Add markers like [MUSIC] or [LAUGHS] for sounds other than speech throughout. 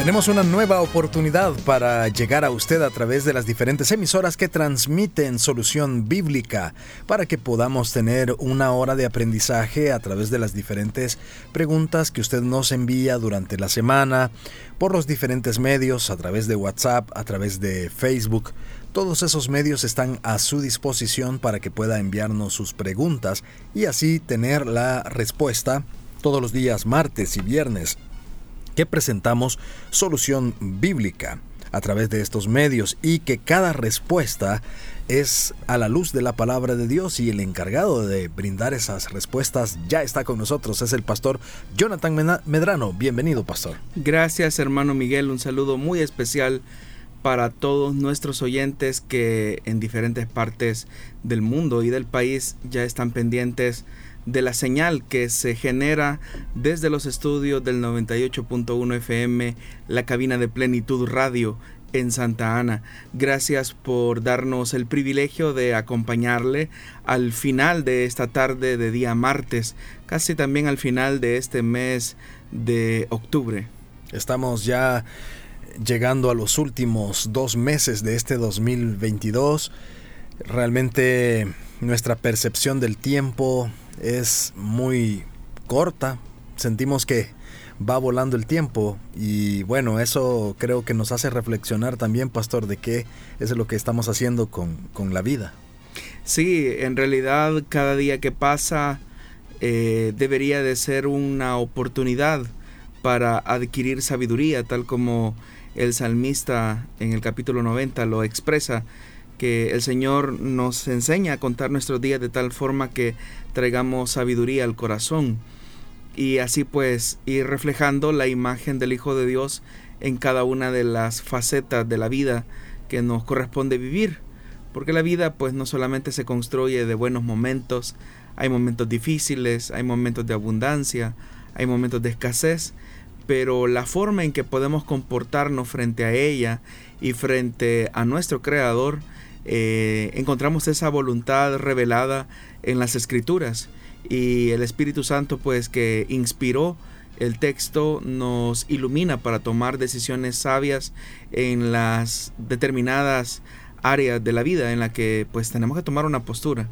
Tenemos una nueva oportunidad para llegar a usted a través de las diferentes emisoras que transmiten solución bíblica para que podamos tener una hora de aprendizaje a través de las diferentes preguntas que usted nos envía durante la semana por los diferentes medios, a través de WhatsApp, a través de Facebook. Todos esos medios están a su disposición para que pueda enviarnos sus preguntas y así tener la respuesta todos los días martes y viernes que presentamos solución bíblica a través de estos medios y que cada respuesta es a la luz de la palabra de Dios y el encargado de brindar esas respuestas ya está con nosotros, es el pastor Jonathan Medrano. Bienvenido, pastor. Gracias, hermano Miguel. Un saludo muy especial para todos nuestros oyentes que en diferentes partes del mundo y del país ya están pendientes de la señal que se genera desde los estudios del 98.1 FM, la cabina de Plenitud Radio en Santa Ana. Gracias por darnos el privilegio de acompañarle al final de esta tarde de día martes, casi también al final de este mes de octubre. Estamos ya llegando a los últimos dos meses de este 2022. Realmente nuestra percepción del tiempo es muy corta. Sentimos que va volando el tiempo y bueno, eso creo que nos hace reflexionar también, pastor, de qué es lo que estamos haciendo con, la vida. Sí, en realidad cada día que pasa eh, debería de ser una oportunidad para adquirir sabiduría, tal como el salmista en el capítulo 90 lo expresa que el Señor nos enseña a contar nuestros días de tal forma que traigamos sabiduría al corazón y así pues ir reflejando la imagen del Hijo de Dios en cada una de las facetas de la vida que nos corresponde vivir. Porque la vida pues no solamente se construye de buenos momentos, hay momentos difíciles, hay momentos de abundancia, hay momentos de escasez, pero la forma en que podemos comportarnos frente a ella y frente a nuestro Creador eh, encontramos esa voluntad revelada en las escrituras y el Espíritu Santo pues que inspiró el texto nos ilumina para tomar decisiones sabias en las determinadas áreas de la vida en la que pues tenemos que tomar una postura.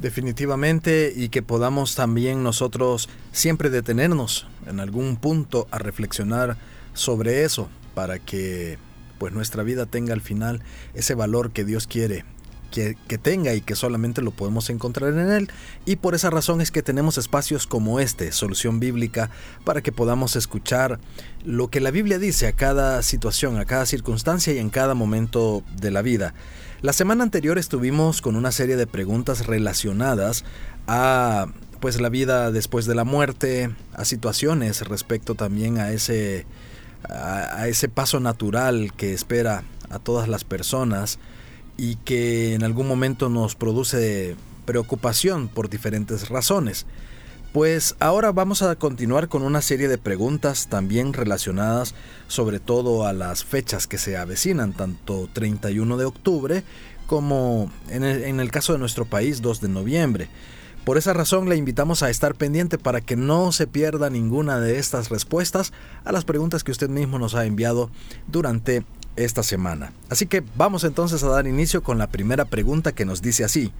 Definitivamente y que podamos también nosotros siempre detenernos en algún punto a reflexionar sobre eso para que pues nuestra vida tenga al final ese valor que Dios quiere que, tenga y que solamente lo podemos encontrar en Él. Y por esa razón es que tenemos espacios como este, Solución Bíblica, para que podamos escuchar lo que la Biblia dice a cada situación, a cada circunstancia y en cada momento de la vida. La semana anterior estuvimos con una serie de preguntas relacionadas a pues la vida después de la muerte, a situaciones respecto también a ese a, ese paso natural que espera a todas las personas y que en algún momento nos produce preocupación por diferentes razones. Pues ahora vamos a continuar con una serie de preguntas también relacionadas sobre todo a las fechas que se avecinan, tanto 31 de octubre como en el, en el caso de nuestro país 2 de noviembre. Por esa razón le invitamos a estar pendiente para que no se pierda ninguna de estas respuestas a las preguntas que usted mismo nos ha enviado durante esta semana. Así que vamos entonces a dar inicio con la primera pregunta que nos dice así.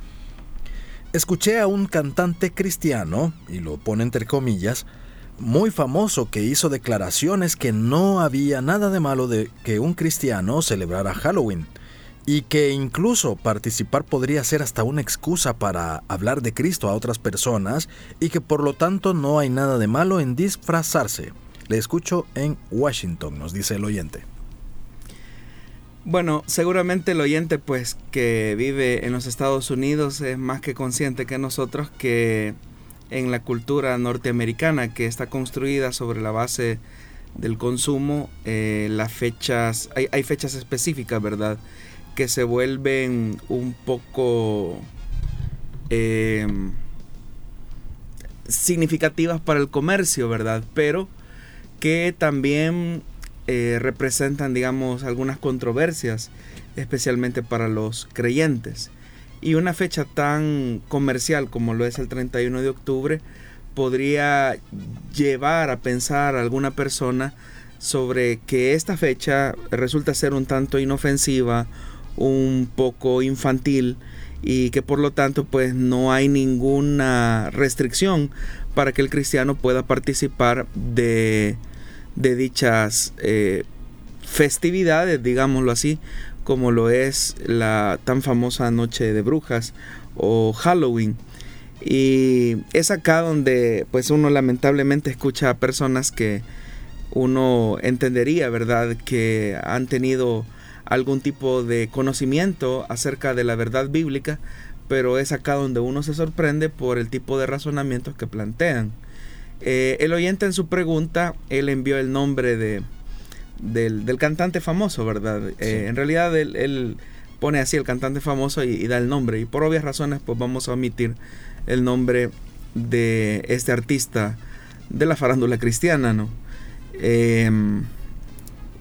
Escuché a un cantante cristiano, y lo pone entre comillas, muy famoso que hizo declaraciones que no había nada de malo de que un cristiano celebrara Halloween y que incluso participar podría ser hasta una excusa para hablar de Cristo a otras personas y que por lo tanto no hay nada de malo en disfrazarse. Le escucho en Washington, nos dice el oyente. Bueno, seguramente el oyente pues que vive en los Estados Unidos es más que consciente que nosotros que en la cultura norteamericana que está construida sobre la base del consumo, eh, las fechas, hay, hay fechas específicas, ¿verdad? Que se vuelven un poco em, significativas para el comercio, ¿verdad? Pero que también eh, representan, digamos, algunas controversias, especialmente para los creyentes. Y una fecha tan comercial como lo es el 31 de octubre podría llevar a pensar a alguna persona sobre que esta fecha resulta ser un tanto inofensiva, un poco infantil y que por lo tanto pues no hay ninguna restricción para que el cristiano pueda participar de, de dichas eh, festividades, digámoslo así, como lo es la tan famosa Noche de Brujas o Halloween. Y es acá donde pues uno lamentablemente escucha a personas que uno entendería, ¿verdad?, que han tenido algún tipo de conocimiento acerca de la verdad bíblica, pero es acá donde uno se sorprende por el tipo de razonamientos que plantean. Eh, el oyente en su pregunta, él envió el nombre de, del, cantante famoso, ¿verdad? Eh, en realidad él, pone así el cantante famoso y, da el nombre. Y por obvias razones, pues vamos a omitir el nombre de este artista de la farándula cristiana, ¿no? Em,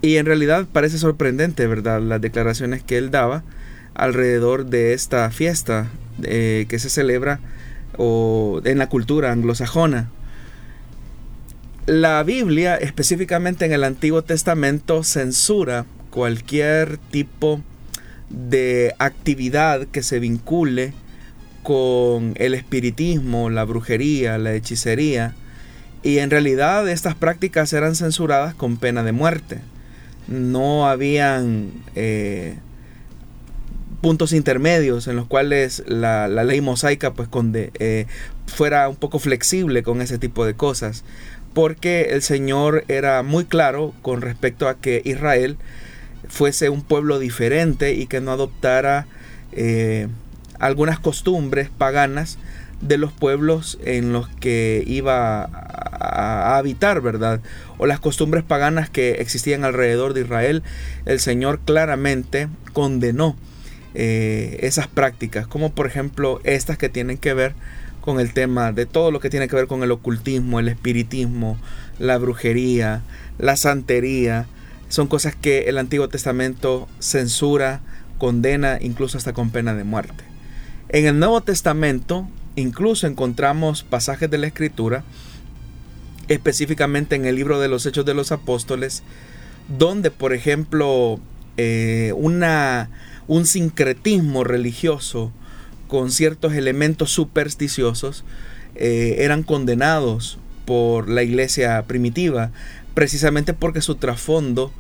y en realidad parece sorprendente, ¿verdad? Las declaraciones que él daba alrededor de esta fiesta eh, que se celebra en la cultura anglosajona. La Biblia, específicamente en el Antiguo Testamento, censura cualquier tipo de actividad que se vincule con el espiritismo, la brujería, la hechicería, y en realidad estas prácticas eran censuradas con pena de muerte. No habían eh, puntos intermedios en los cuales la, ley mosaica pues eh, fuera un poco flexible con ese tipo de cosas. Porque el Señor era muy claro con respecto a que Israel fuese un pueblo diferente y que no adoptara eh, algunas costumbres paganas de los pueblos en los que iba a, habitar, ¿verdad? O las costumbres paganas que existían alrededor de Israel, el Señor claramente condenó eh, esas prácticas, como por ejemplo estas que tienen que ver con el tema de todo lo que tiene que ver con el ocultismo, el espiritismo, la brujería, la santería, son cosas que el Antiguo Testamento censura, condena, incluso hasta con pena de muerte. En el Nuevo Testamento Incluso encontramos pasajes de la Escritura, específicamente en el libro de los Hechos de los Apóstoles, donde, por ejemplo, eh, un sincretismo religioso con ciertos elementos supersticiosos eh, eran condenados por la iglesia primitiva, precisamente porque su trasfondo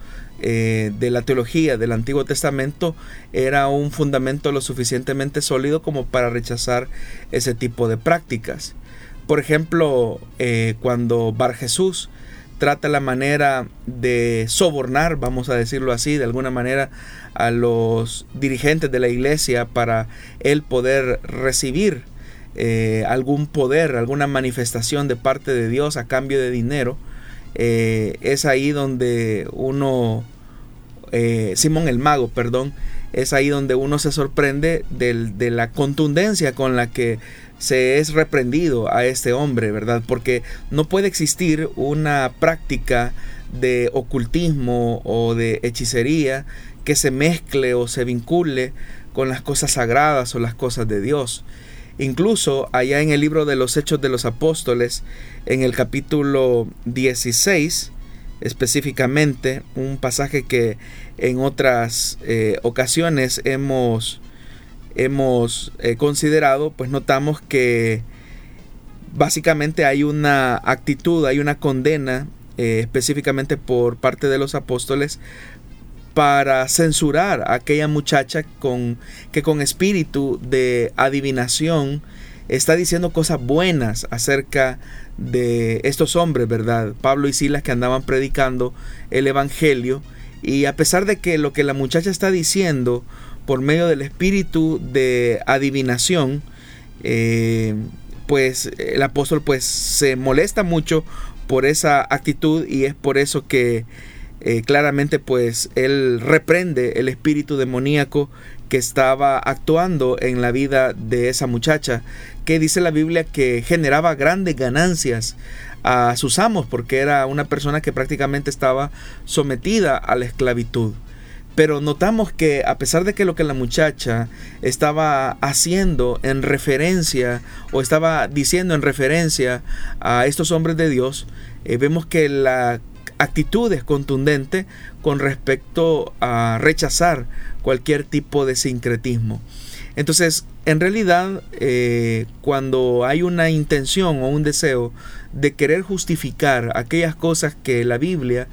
eh, de la teología del Antiguo Testamento era un fundamento lo suficientemente sólido como para rechazar ese tipo de prácticas. Por ejemplo, eh, cuando Bar Jesús trata la manera de sobornar, vamos a decirlo así, de alguna manera a los dirigentes de la iglesia para él poder recibir eh, algún poder, alguna manifestación de parte de Dios a cambio de dinero, eh, es ahí donde uno, Simón el Mago, perdón, es ahí donde uno se sorprende de la contundencia con la que se es reprendido a este hombre, ¿verdad? Porque no puede existir una práctica de ocultismo o de hechicería que se mezcle o se vincule con las cosas sagradas o las cosas de Dios. Incluso allá en el libro de los Hechos de los Apóstoles, en el capítulo 16, específicamente, un pasaje que en otras eh, ocasiones hemos, hemos eh, considerado, pues notamos que básicamente hay una actitud, hay una condena eh, específicamente por parte de los apóstoles para censurar a aquella muchacha con, que con espíritu de adivinación está diciendo cosas buenas acerca de estos hombres, ¿verdad? Pablo y Silas que andaban predicando el Evangelio y a pesar de que lo que la muchacha está diciendo por medio del espíritu de adivinación, eh, pues el apóstol pues se molesta mucho por esa actitud y es por eso que eh, claramente pues él reprende el espíritu demoníaco que estaba actuando en la vida de esa muchacha, que dice la Biblia que generaba grandes ganancias a sus amos porque era una persona que prácticamente estaba sometida a la esclavitud. Pero notamos que a pesar de que lo que la muchacha estaba haciendo en referencia o estaba diciendo en referencia a estos hombres de Dios, eh, vemos que la actitud es contundente con respecto a rechazar cualquier tipo de sincretismo. Entonces, en realidad, eh, cuando hay una intención o un deseo de querer justificar aquellas cosas que la Biblia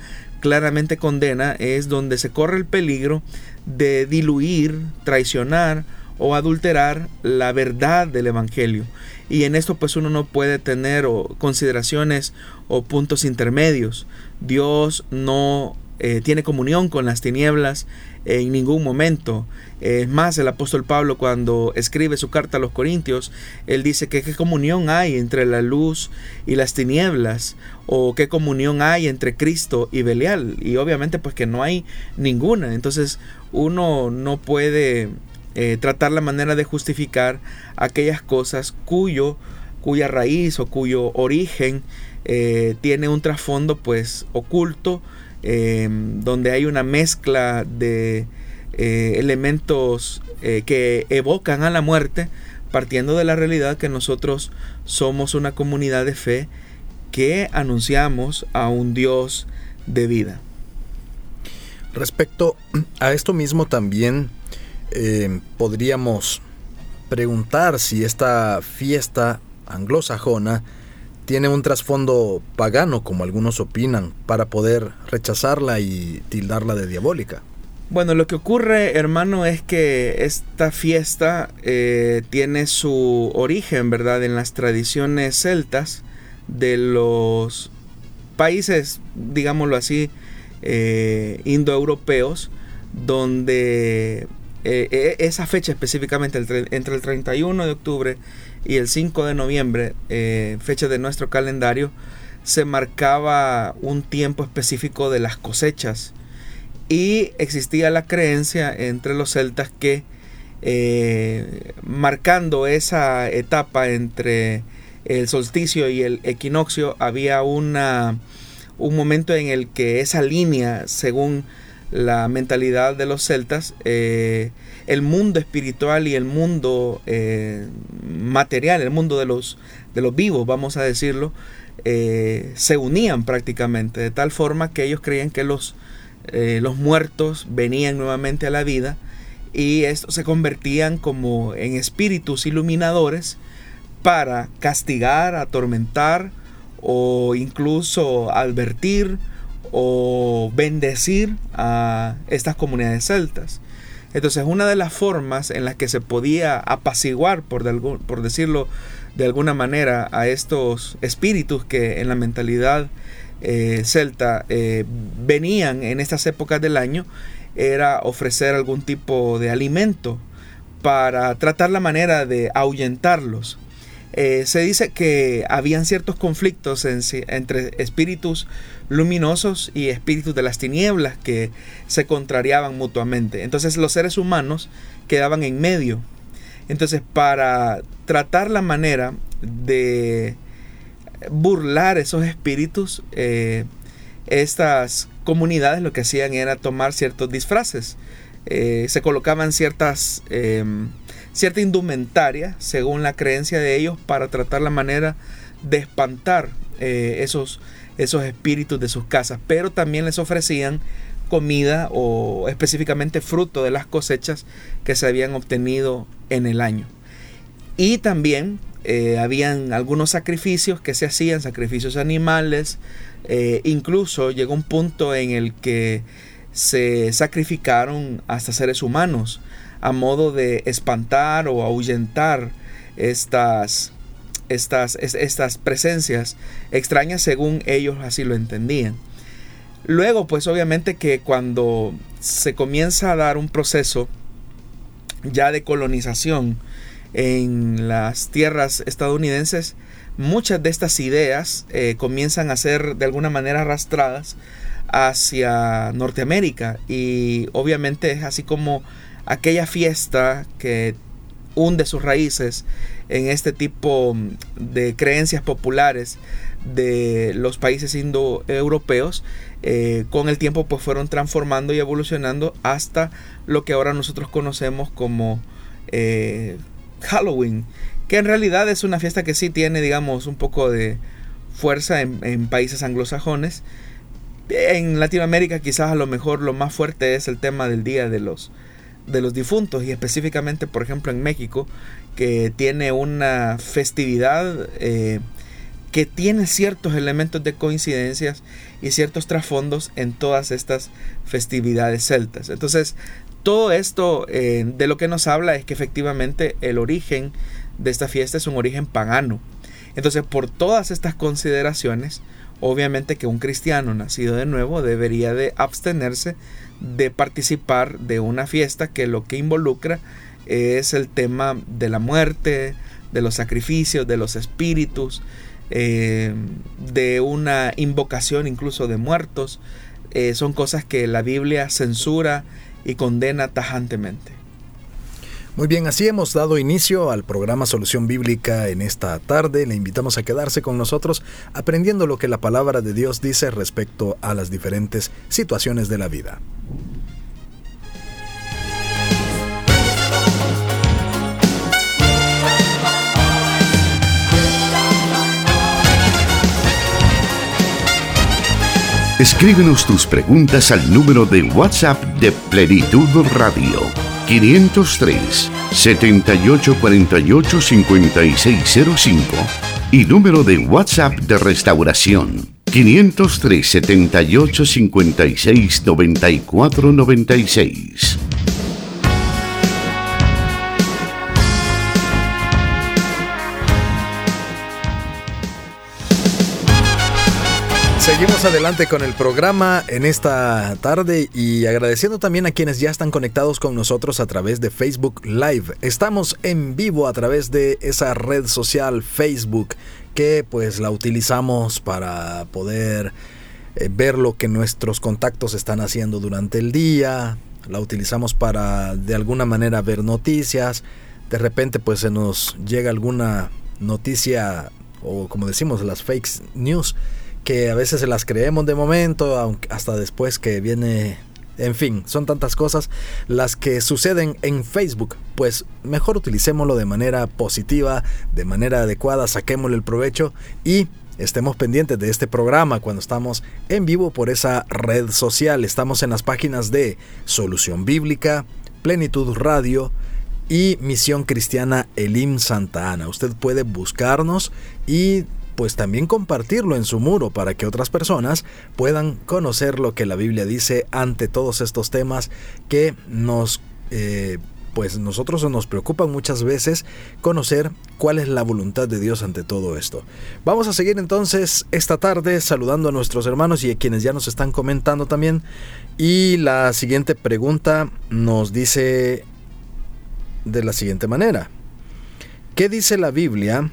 claramente condena, es donde se corre el peligro de diluir, traicionar o adulterar la verdad del Evangelio. Y en esto pues uno no puede tener consideraciones o puntos intermedios. Dios no eh, tiene comunión con las tinieblas en ningún momento. Es más, el apóstol Pablo cuando escribe su carta a los Corintios, él dice que qué comunión hay entre la luz y las tinieblas, o qué comunión hay entre Cristo y Belial. Y obviamente pues que no hay ninguna. Entonces uno no puede eh, tratar la manera de justificar aquellas cosas cuyo, cuya raíz o cuyo origen eh, tiene un trasfondo pues oculto Em, donde hay una mezcla de eh, elementos eh, que evocan a la muerte, partiendo de la realidad que nosotros somos una comunidad de fe que anunciamos a un Dios de vida. Respecto a esto mismo también em, podríamos preguntar si esta fiesta anglosajona tiene un trasfondo pagano, como algunos opinan, para poder rechazarla y tildarla de diabólica. Bueno, lo que ocurre, hermano, es que esta fiesta eh, tiene su origen, ¿verdad?, en las tradiciones celtas de los países, digámoslo así, eh, indoeuropeos, donde eh, esa fecha específicamente, entre el 31 de octubre y el 5 de noviembre, eh, fecha de nuestro calendario, se marcaba un tiempo específico de las cosechas. Y existía la creencia entre los celtas que eh, marcando esa etapa entre el solsticio y el equinoccio había una, un momento en el que esa línea, según la mentalidad de los celtas, eh, el mundo espiritual y el mundo eh, material, el mundo de los, de los vivos, vamos a decirlo, eh, se unían prácticamente, de tal forma que ellos creían que los, los muertos venían nuevamente a la vida y estos se convertían como en espíritus iluminadores para castigar, atormentar o incluso advertir o bendecir a estas comunidades celtas. Entonces, una de las formas en las que se podía apaciguar, por, decirlo de alguna manera, a estos espíritus que en la mentalidad eh, celta eh, venían en estas épocas del año, era ofrecer algún tipo de alimento para tratar la manera de ahuyentarlos. Eh, se dice que habían ciertos conflictos entre espíritus luminosos y espíritus de las tinieblas que se contrariaban mutuamente. Entonces los seres humanos quedaban en medio. Entonces para tratar la manera de burlar esos espíritus, eh, estas comunidades lo que hacían era tomar ciertos disfraces. Eh, se colocaban ciertas em, cierta indumentaria, según la creencia de ellos, para tratar la manera de espantar eh, esos, esos espíritus de sus casas. Pero también les ofrecían comida o específicamente fruto de las cosechas que se habían obtenido en el año. Y también eh, habían algunos sacrificios que se hacían, sacrificios animales. Eh, incluso llegó un punto en el que se sacrificaron hasta seres humanos a modo de espantar o ahuyentar estas, estas, estas presencias extrañas según ellos así lo entendían. Luego, pues obviamente que cuando se comienza a dar un proceso ya de colonización en las tierras estadounidenses, muchas de estas ideas eh, comienzan a ser de alguna manera arrastradas hacia Norteamérica y obviamente es así como aquella fiesta que hunde sus raíces en este tipo de creencias populares de los países indoeuropeos, eh, con el tiempo pues fueron transformando y evolucionando hasta lo que ahora nosotros conocemos como eh, Halloween, que en realidad es una fiesta que sí tiene, digamos, un poco de fuerza en, países anglosajones. En Latinoamérica quizás a lo mejor lo más fuerte es el tema del Día de los, de los Difuntos y específicamente, por ejemplo, en México, que tiene una festividad eh, que tiene ciertos elementos de coincidencias y ciertos trasfondos en todas estas festividades celtas. Entonces, todo esto eh, de lo que nos habla es que efectivamente el origen de esta fiesta es un origen pagano. Entonces, por todas estas consideraciones, obviamente que un cristiano nacido de nuevo debería de abstenerse de participar de una fiesta que lo que involucra es el tema de la muerte, de los sacrificios, de los espíritus, eh, de una invocación incluso de muertos. Eh, son cosas que la Biblia censura y condena tajantemente. Muy bien, así hemos dado inicio al programa Solución Bíblica en esta tarde. Le invitamos a quedarse con nosotros aprendiendo lo que la palabra de Dios dice respecto a las diferentes situaciones de la vida. Escríbenos tus preguntas al número de WhatsApp de Plenitud Radio 503 7848 5605 y número de WhatsApp de Restauración 503 78 56 94 96. Seguimos adelante con el programa en esta tarde y agradeciendo también a quienes ya están conectados con nosotros a través de Facebook Live. Estamos en vivo a través de esa red social Facebook que pues la utilizamos para poder eh, ver lo que nuestros contactos están haciendo durante el día. La utilizamos para de alguna manera ver noticias. De repente pues se nos llega alguna noticia o como decimos las fake news que a veces se las creemos de momento, aunque hasta después que viene en fin, son tantas cosas las que suceden en Facebook. Pues mejor utilicémoslo de manera positiva, de manera adecuada, saquémosle el provecho y estemos pendientes de este programa cuando estamos en vivo por esa red social. Estamos en las páginas de Solución Bíblica, Plenitud Radio y Misión Cristiana Elim Santa Ana. Usted puede buscarnos y pues también compartirlo en su muro para que otras personas puedan conocer lo que la Biblia dice ante todos estos temas que nos... Eh, pues nosotros nos preocupan muchas veces conocer cuál es la voluntad de Dios ante todo esto. Vamos a seguir entonces esta tarde saludando a nuestros hermanos y a quienes ya nos están comentando también. Y la siguiente pregunta nos dice de la siguiente manera. ¿Qué dice la Biblia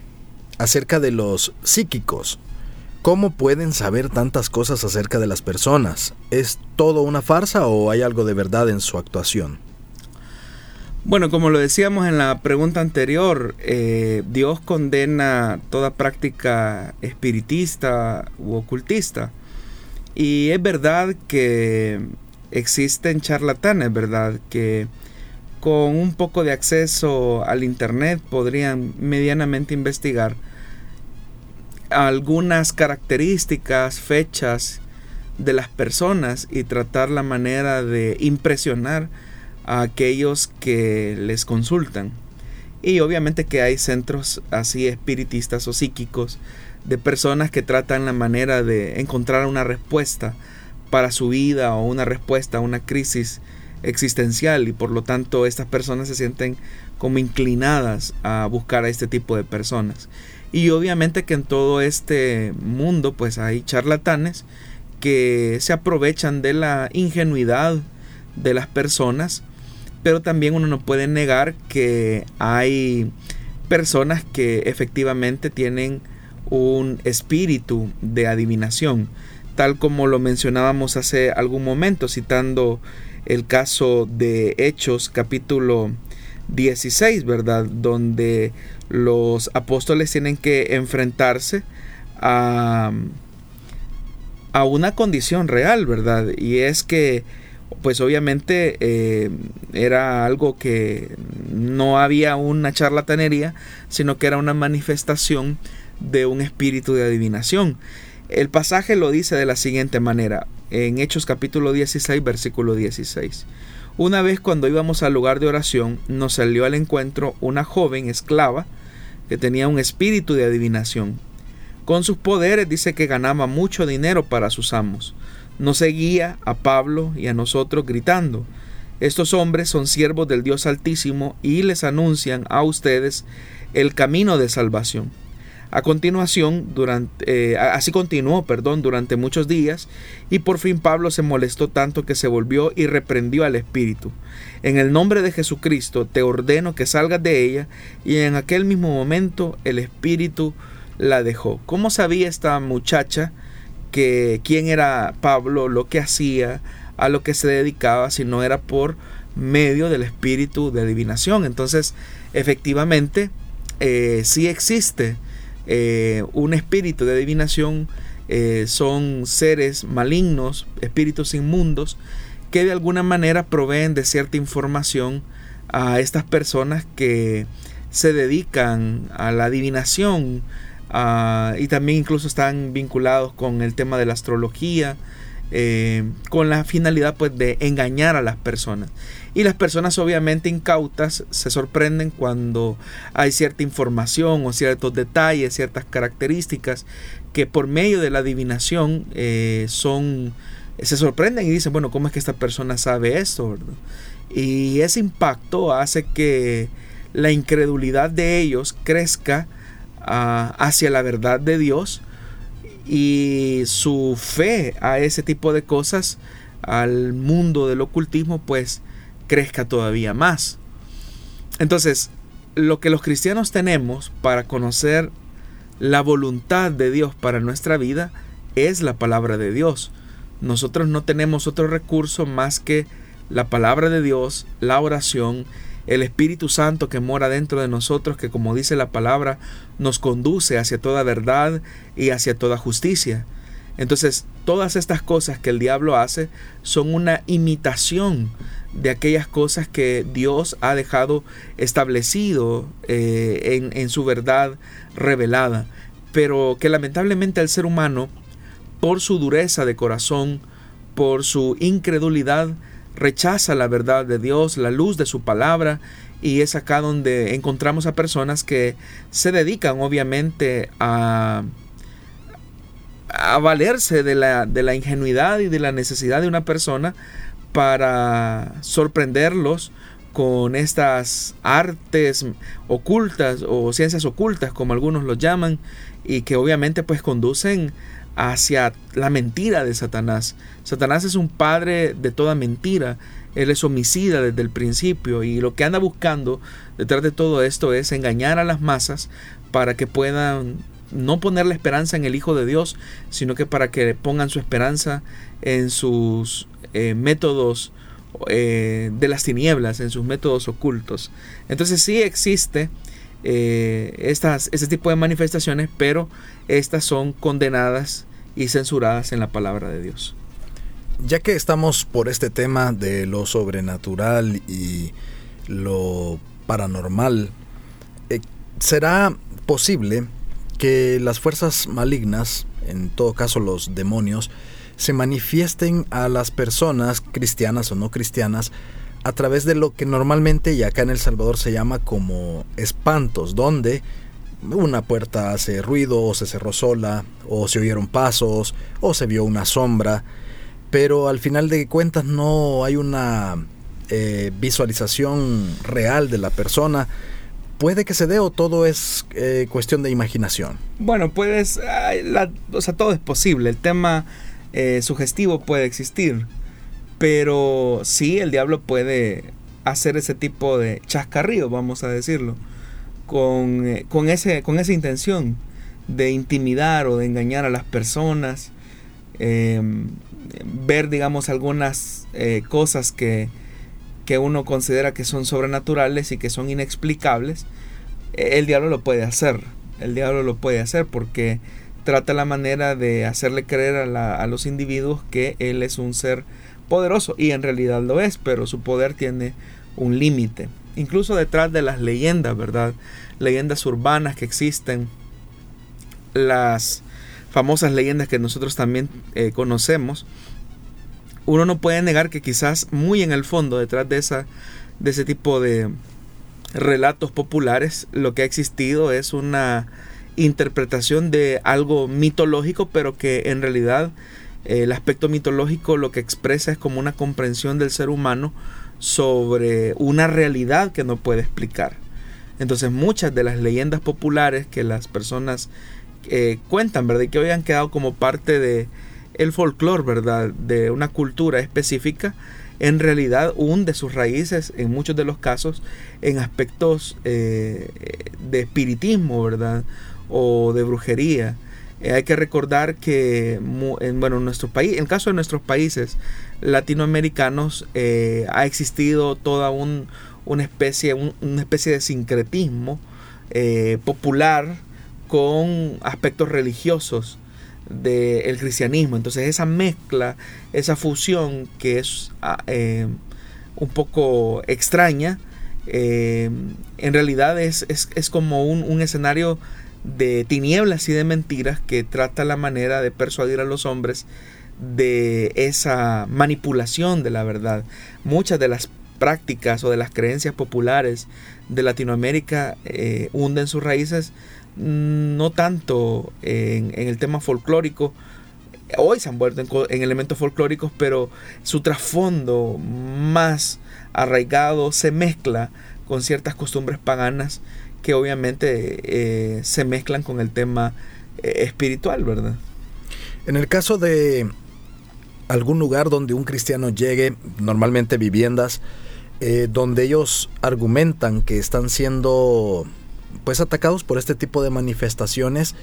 acerca de los psíquicos. ¿Cómo pueden saber tantas cosas acerca de las personas? ¿Es todo una farsa o hay algo de verdad en su actuación? Bueno, como lo decíamos en la pregunta anterior, eh, Dios condena toda práctica espiritista u ocultista. Y es verdad que existen charlatanes, ¿verdad? Que con un poco de acceso al Internet podrían medianamente investigar algunas características, fechas de las personas y tratar la manera de impresionar a aquellos que les consultan. Y obviamente que hay centros así espiritistas o psíquicos de personas que tratan la manera de encontrar una respuesta para su vida o una respuesta a una crisis existencial y por lo tanto estas personas se sienten como inclinadas a buscar a este tipo de personas. Y obviamente que en todo este mundo pues hay charlatanes que se aprovechan de la ingenuidad de las personas, pero también uno no puede negar que hay personas que efectivamente tienen un espíritu de adivinación, tal como lo mencionábamos hace algún momento citando el caso de Hechos capítulo 16, ¿verdad? Donde los apóstoles tienen que enfrentarse a, a una condición real, ¿verdad? Y es que, pues obviamente eh, era algo que no había una charlatanería, sino que era una manifestación de un espíritu de adivinación. El pasaje lo dice de la siguiente manera, en Hechos capítulo 16, versículo 16. Una vez cuando íbamos al lugar de oración, nos salió al encuentro una joven esclava que tenía un espíritu de adivinación. Con sus poderes dice que ganaba mucho dinero para sus amos. Nos seguía a Pablo y a nosotros gritando, estos hombres son siervos del Dios Altísimo y les anuncian a ustedes el camino de salvación. A continuación, durante, eh, así continuó, perdón, durante muchos días, y por fin Pablo se molestó tanto que se volvió y reprendió al espíritu. En el nombre de Jesucristo te ordeno que salgas de ella, y en aquel mismo momento el espíritu la dejó. ¿Cómo sabía esta muchacha que quién era Pablo, lo que hacía, a lo que se dedicaba, si no era por medio del espíritu de adivinación? Entonces, efectivamente, eh, sí existe eh, un espíritu de adivinación eh, son seres malignos, espíritus inmundos, que de alguna manera proveen de cierta información a estas personas que se dedican a la adivinación y también incluso están vinculados con el tema de la astrología, eh, con la finalidad pues de engañar a las personas. Y las personas obviamente incautas se sorprenden cuando hay cierta información o ciertos detalles, ciertas características que por medio de la adivinación eh, son se sorprenden y dicen, bueno, ¿cómo es que esta persona sabe esto? Y ese impacto hace que la incredulidad de ellos crezca ah, hacia la verdad de Dios y su fe a ese tipo de cosas, al mundo del ocultismo, pues crezca todavía más. Entonces, lo que los cristianos tenemos para conocer la voluntad de Dios para nuestra vida es la palabra de Dios. Nosotros no tenemos otro recurso más que la palabra de Dios, la oración, el Espíritu Santo que mora dentro de nosotros, que como dice la palabra, nos conduce hacia toda verdad y hacia toda justicia. Entonces, todas estas cosas que el diablo hace son una imitación de aquellas cosas que Dios ha dejado establecido eh, en, en su verdad revelada, pero que lamentablemente el ser humano, por su dureza de corazón, por su incredulidad, rechaza la verdad de Dios, la luz de su palabra, y es acá donde encontramos a personas que se dedican obviamente a, a valerse de la, de la ingenuidad y de la necesidad de una persona para sorprenderlos con estas artes ocultas o ciencias ocultas como algunos los llaman y que obviamente pues conducen hacia la mentira de Satanás. Satanás es un padre de toda mentira, él es homicida desde el principio y lo que anda buscando detrás de todo esto es engañar a las masas para que puedan no poner la esperanza en el Hijo de Dios, sino que para que pongan su esperanza en sus eh, métodos eh, de las tinieblas, en sus métodos ocultos. Entonces sí existe eh, estas, este tipo de manifestaciones, pero estas son condenadas y censuradas en la palabra de Dios. Ya que estamos por este tema de lo sobrenatural y lo paranormal, ¿será posible que las fuerzas malignas, en todo caso los demonios, se manifiesten a las personas, cristianas o no cristianas, a través de lo que normalmente y acá en El Salvador se llama como espantos, donde una puerta hace ruido o se cerró sola, o se oyeron pasos, o se vio una sombra, pero al final de cuentas no hay una eh, visualización real de la persona. ¿Puede que se dé o todo es eh, cuestión de imaginación? Bueno, puedes, o sea, todo es posible. El tema eh, sugestivo puede existir. Pero sí, el diablo puede hacer ese tipo de chascarrío, vamos a decirlo, con, eh, con, ese, con esa intención de intimidar o de engañar a las personas em, ver, digamos, algunas eh, cosas que, que uno considera que son sobrenaturales y que son inexplicables, el diablo lo puede hacer. El diablo lo puede hacer porque trata la manera de hacerle creer a, a, los individuos que él es un ser poderoso y en realidad lo es, pero su poder tiene un límite. Incluso detrás de las leyendas, ¿verdad? Leyendas urbanas que existen, las famosas leyendas que nosotros también eh, conocemos, uno no puede negar que quizás muy en el fondo, detrás de, esa, de ese tipo de relatos populares, lo que ha existido es una interpretación de algo mitológico, pero que en realidad el aspecto mitológico lo que expresa es como una comprensión del ser humano sobre una realidad que no puede explicar. Entonces muchas de las leyendas populares que las personas eh, cuentan, ¿verdad? Y que hoy han quedado como parte de el folclore, ¿verdad? De una cultura específica, en realidad hunde sus raíces en muchos de los casos en aspectos eh, de espiritismo, ¿verdad? O de brujería. Eh, hay que recordar que, en, bueno, en nuestro país, en el caso de nuestros países latinoamericanos, eh, ha existido toda una, especie, una especie de sincretismo popular con aspectos religiosos del cristianismo. Entonces esa mezcla, esa fusión que es ah, eh, un poco extraña, eh, en realidad es, es, como un, un, escenario de tinieblas y de mentiras que trata la manera de persuadir a los hombres de esa manipulación de la verdad. Muchas de las prácticas o de las creencias populares de Latinoamérica eh, hunden sus raíces Mm, no tanto en, el tema folclórico, hoy se han vuelto en, elementos folclóricos, pero su trasfondo más arraigado se mezcla con ciertas costumbres paganas que obviamente eh, se mezclan con el tema eh, espiritual, ¿verdad? En el caso de algún lugar donde un cristiano llegue, normalmente viviendas, eh, donde ellos argumentan que están siendo pues atacados por este tipo de manifestaciones.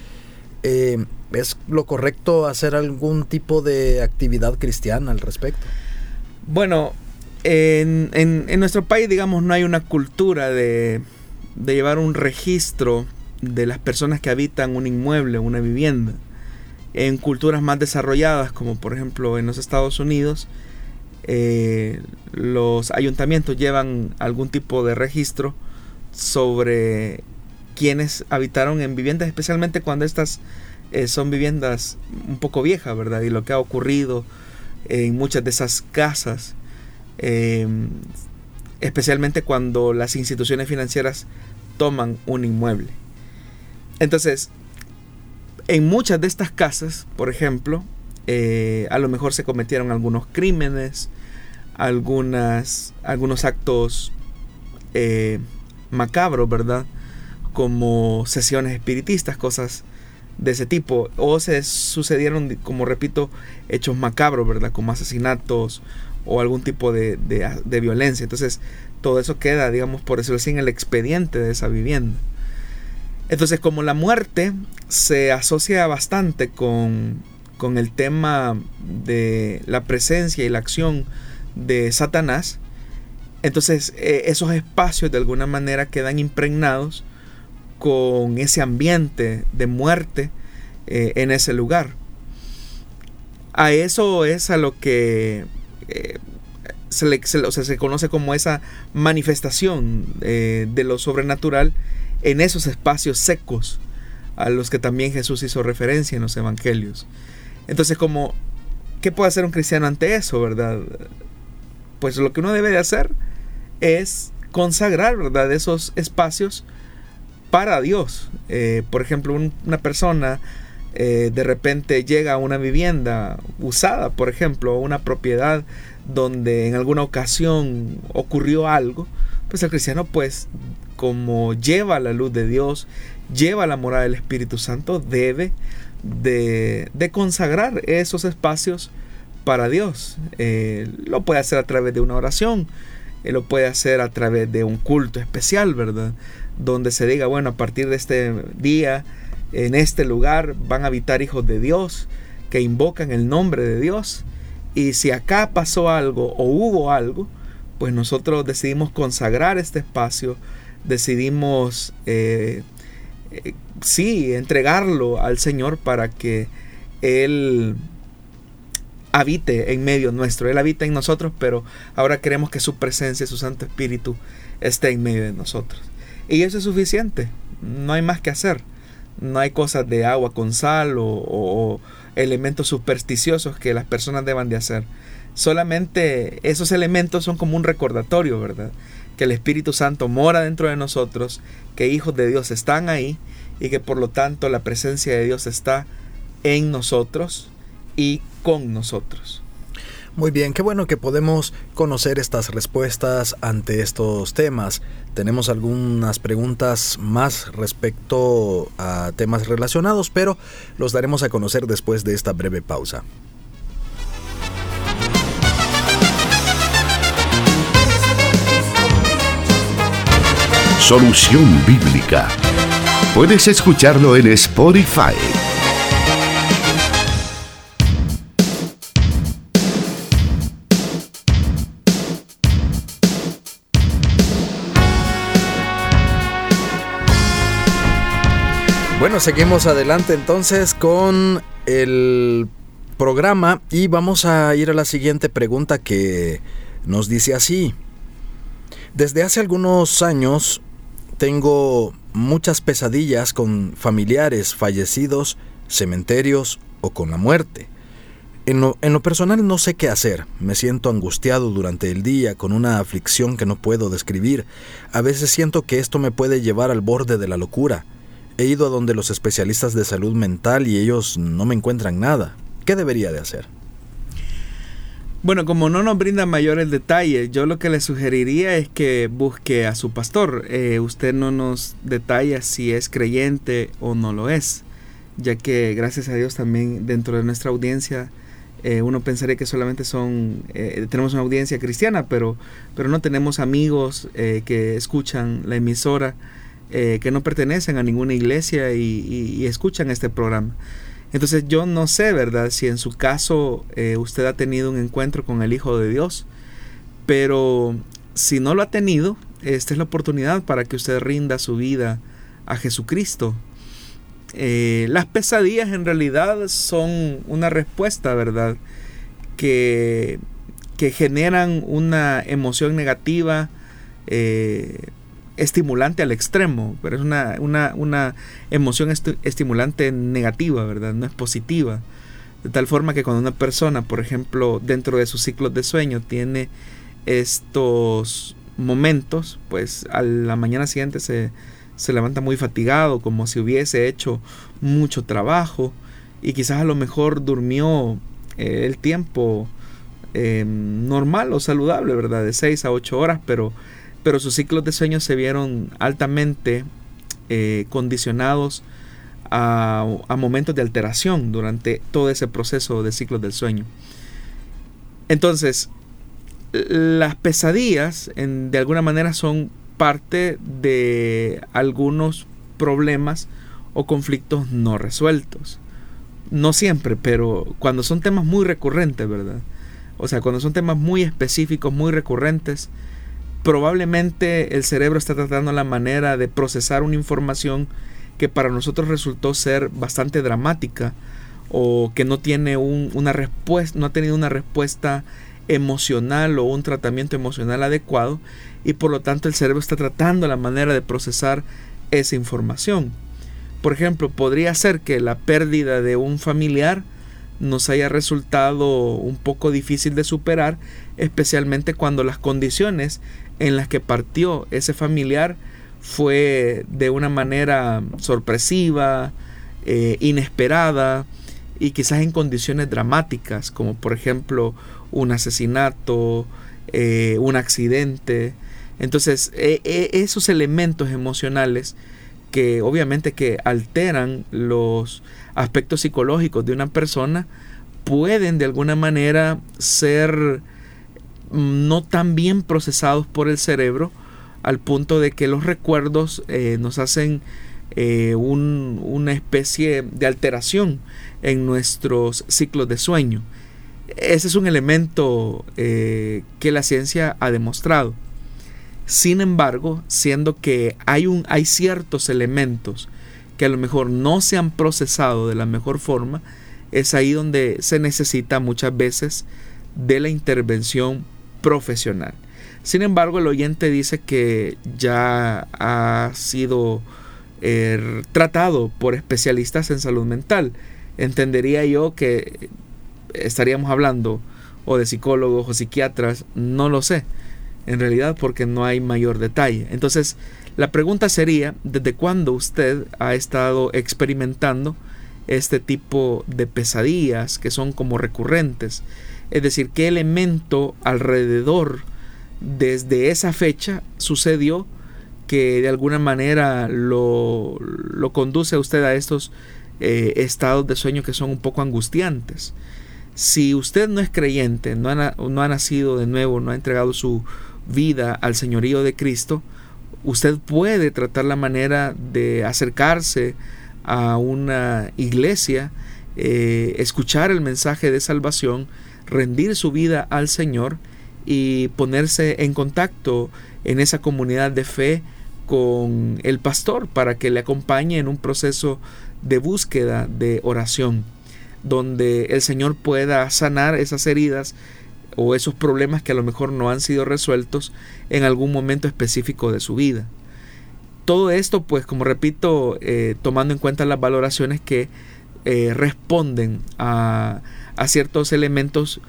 Eh, ¿Es lo correcto hacer algún tipo de actividad cristiana al respecto? Bueno, en, en, nuestro país, digamos, no hay una cultura de, de, llevar un registro de las personas que habitan un inmueble, una vivienda. En culturas más desarrolladas, como por ejemplo en los Estados Unidos, eh, los ayuntamientos llevan algún tipo de registro sobre quienes habitaron en viviendas, especialmente cuando estas eh, son viviendas un poco viejas, ¿verdad? Y lo que ha ocurrido en muchas de esas casas, em, especialmente cuando las instituciones financieras toman un inmueble. Entonces, en muchas de estas casas, por ejemplo, eh, a lo mejor se cometieron algunos crímenes, algunas, algunos actos eh, macabros, ¿verdad? como sesiones espiritistas, cosas de ese tipo. O se sucedieron, como repito, hechos macabros, ¿verdad? Como asesinatos o algún tipo de, de, violencia. Entonces, todo eso queda, digamos, por decirlo así, en el expediente de esa vivienda. Entonces, como la muerte se asocia bastante con, con el tema de la presencia y la acción de Satanás, entonces eh, esos espacios de alguna manera quedan impregnados con ese ambiente de muerte eh, en ese lugar. A eso es a lo que eh, se, le, conoce como esa manifestación eh, de lo sobrenatural en esos espacios secos a los que también Jesús hizo referencia en los evangelios. Entonces, como, ¿qué puede hacer un cristiano ante eso, verdad? Pues lo que uno debe de hacer es consagrar, ¿verdad? Esos espacios para Dios. Eh, por ejemplo, una persona eh, de repente llega a una vivienda usada, por ejemplo, una propiedad donde en alguna ocasión ocurrió algo, pues el cristiano pues como lleva la luz de Dios, lleva la morada del Espíritu Santo, debe de, consagrar esos espacios para Dios. Eh, lo puede hacer a través de una oración, lo puede hacer a través de un culto especial, ¿verdad? donde se diga, bueno, a partir de este día, en este lugar van a habitar hijos de Dios que invocan el nombre de Dios. Y si acá pasó algo o hubo algo, pues nosotros decidimos consagrar este espacio, decidimos, eh, eh, sí, entregarlo al Señor para que Él habite en medio nuestro. Él habita en nosotros, pero ahora queremos que su presencia, su Santo Espíritu, esté en medio de nosotros. Y eso es suficiente. No hay más que hacer. No hay cosas de agua con sal o, elementos supersticiosos que las personas deban de hacer. Solamente esos elementos son como un recordatorio, ¿verdad? Que el Espíritu Santo mora dentro de nosotros, que hijos de Dios están ahí y que por lo tanto la presencia de Dios está en nosotros y con nosotros. Muy bien, qué bueno que podemos conocer estas respuestas ante estos temas. Tenemos algunas preguntas más respecto a temas relacionados, pero los daremos a conocer después de esta breve pausa. Solución Bíblica. Puedes escucharlo en Spotify. Bueno, seguimos adelante entonces con el programa y vamos a ir a la siguiente pregunta que nos dice así. Desde hace algunos años tengo muchas pesadillas con familiares fallecidos, cementerios o con la muerte. En lo, en lo, personal no sé qué hacer, me siento angustiado durante el día con una aflicción que no puedo describir. A veces siento que esto me puede llevar al borde de la locura. He ido a donde los especialistas de salud mental y ellos no me encuentran nada. ¿Qué debería de hacer? Bueno, como no nos brinda mayores detalles, yo lo que le sugeriría es que busque a su pastor. Eh, usted no nos detalla si es creyente o no lo es, ya que gracias a Dios también dentro de nuestra audiencia eh, uno pensaría que solamente son eh, tenemos una audiencia cristiana, pero pero no tenemos amigos que escuchan la emisora eh, que no pertenecen a ninguna iglesia y, escuchan este programa. Entonces yo no sé, ¿verdad? Si en su caso eh, usted ha tenido un encuentro con el Hijo de Dios, pero si no lo ha tenido, esta es la oportunidad para que usted rinda su vida a Jesucristo. Eh, las pesadillas en realidad son una respuesta, ¿verdad? Que, que generan una emoción negativa, estimulante al extremo, pero es una, una, emoción estimulante negativa, ¿verdad? No es positiva. De tal forma que cuando una persona, por ejemplo, dentro de sus ciclos de sueño tiene estos momentos, pues a la mañana siguiente se, se levanta muy fatigado, como si hubiese hecho mucho trabajo y quizás a lo mejor durmió eh, el tiempo eh, normal o saludable, ¿verdad? De 6 a 8 horas, pero pero sus ciclos de sueño se vieron altamente eh, condicionados a, momentos de alteración durante todo ese proceso de ciclos del sueño. Entonces, las pesadillas de alguna manera son parte de algunos problemas o conflictos no resueltos. No siempre, pero cuando son temas muy recurrentes, ¿verdad? O sea, cuando son temas muy específicos, muy recurrentes, probablemente el cerebro está tratando la manera de procesar una información que para nosotros resultó ser bastante dramática o que no tiene una respuesta, no ha tenido una respuesta emocional o un tratamiento emocional adecuado y por lo tanto el cerebro está tratando la manera de procesar esa información. Por ejemplo, podría ser que la pérdida de un familiar nos haya resultado un poco difícil de superar, especialmente cuando las condiciones en las que partió ese familiar fue de una manera sorpresiva, eh, inesperada y quizás en condiciones dramáticas, como por ejemplo un asesinato, eh, un accidente. Entonces, e, e, esos elementos emocionales que obviamente que alteran los aspectos psicológicos de una persona pueden de alguna manera ser no tan bien procesados por el cerebro al punto de que los recuerdos eh, nos hacen eh, una especie de alteración en nuestros ciclos de sueño. Ese es un elemento eh, que la ciencia ha demostrado. Sin embargo, siendo que hay, un, hay ciertos elementos que a lo mejor no se han procesado de la mejor forma, es ahí donde se necesita muchas veces de la intervención profesional. Sin embargo, el oyente dice que ya ha sido eh, tratado por especialistas en salud mental. Entendería yo que estaríamos hablando o de psicólogos o psiquiatras, no lo sé, en realidad porque no hay mayor detalle. Entonces, la pregunta sería, ¿desde cuándo usted ha estado experimentando este tipo de pesadillas que son como recurrentes? Es decir, ¿qué elemento alrededor desde esa fecha sucedió que de alguna manera lo, lo conduce a usted a estos eh, estados de sueño que son un poco angustiantes. Si usted no es creyente, no ha, no ha nacido de nuevo, no ha entregado su vida al señorío de Cristo, usted puede tratar la manera de acercarse a una iglesia, eh, escuchar el mensaje de salvación, rendir su vida al Señor y ponerse en contacto en esa comunidad de fe con el pastor para que le acompañe en un proceso de búsqueda de oración, donde el Señor pueda sanar esas heridas o esos problemas que a lo mejor no han sido resueltos en algún momento específico de su vida. Todo esto, pues, como repito, eh, tomando en cuenta las valoraciones que eh, responden a, a ciertos elementos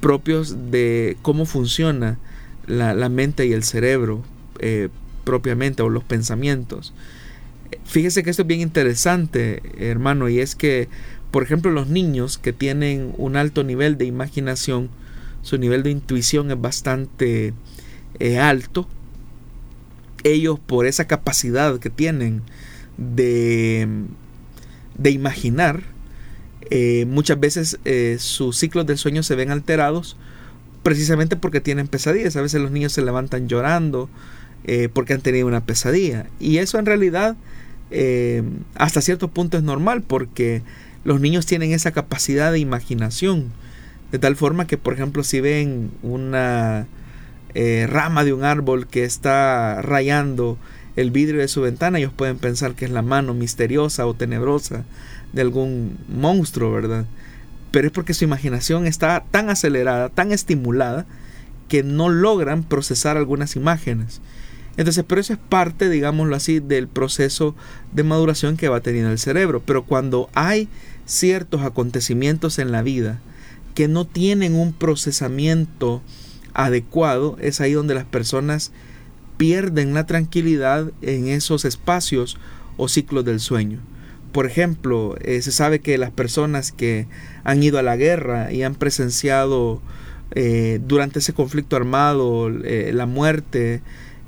propios de cómo funciona la, mente y el cerebro eh, propiamente o los pensamientos. Fíjese que esto es bien interesante, hermano, y es que, por ejemplo, los niños que tienen un alto nivel de imaginación, su nivel de intuición es bastante eh, alto. Ellos, por esa capacidad que tienen de, de imaginar, eh, muchas veces eh, sus ciclos de sueño se ven alterados precisamente porque tienen pesadillas. A veces los niños se levantan llorando eh, porque han tenido una pesadilla. Y eso en realidad hasta cierto punto es normal porque los niños tienen esa capacidad de imaginación. De tal forma que, por ejemplo, si ven una rama de un árbol que está rayando el vidrio de su ventana, ellos pueden pensar que es la mano misteriosa o tenebrosa de algún monstruo, ¿verdad? Pero es porque su imaginación está tan acelerada, tan estimulada, que no logran procesar algunas imágenes. Entonces, pero eso es parte, digámoslo así, del proceso de maduración que va teniendo el cerebro. Pero cuando hay ciertos acontecimientos en la vida que no tienen un procesamiento adecuado, es ahí donde las personas pierden la tranquilidad en esos espacios o ciclos del sueño. Por ejemplo, eh, se sabe que las personas que han ido a la guerra y han presenciado eh, durante ese conflicto armado eh, la muerte,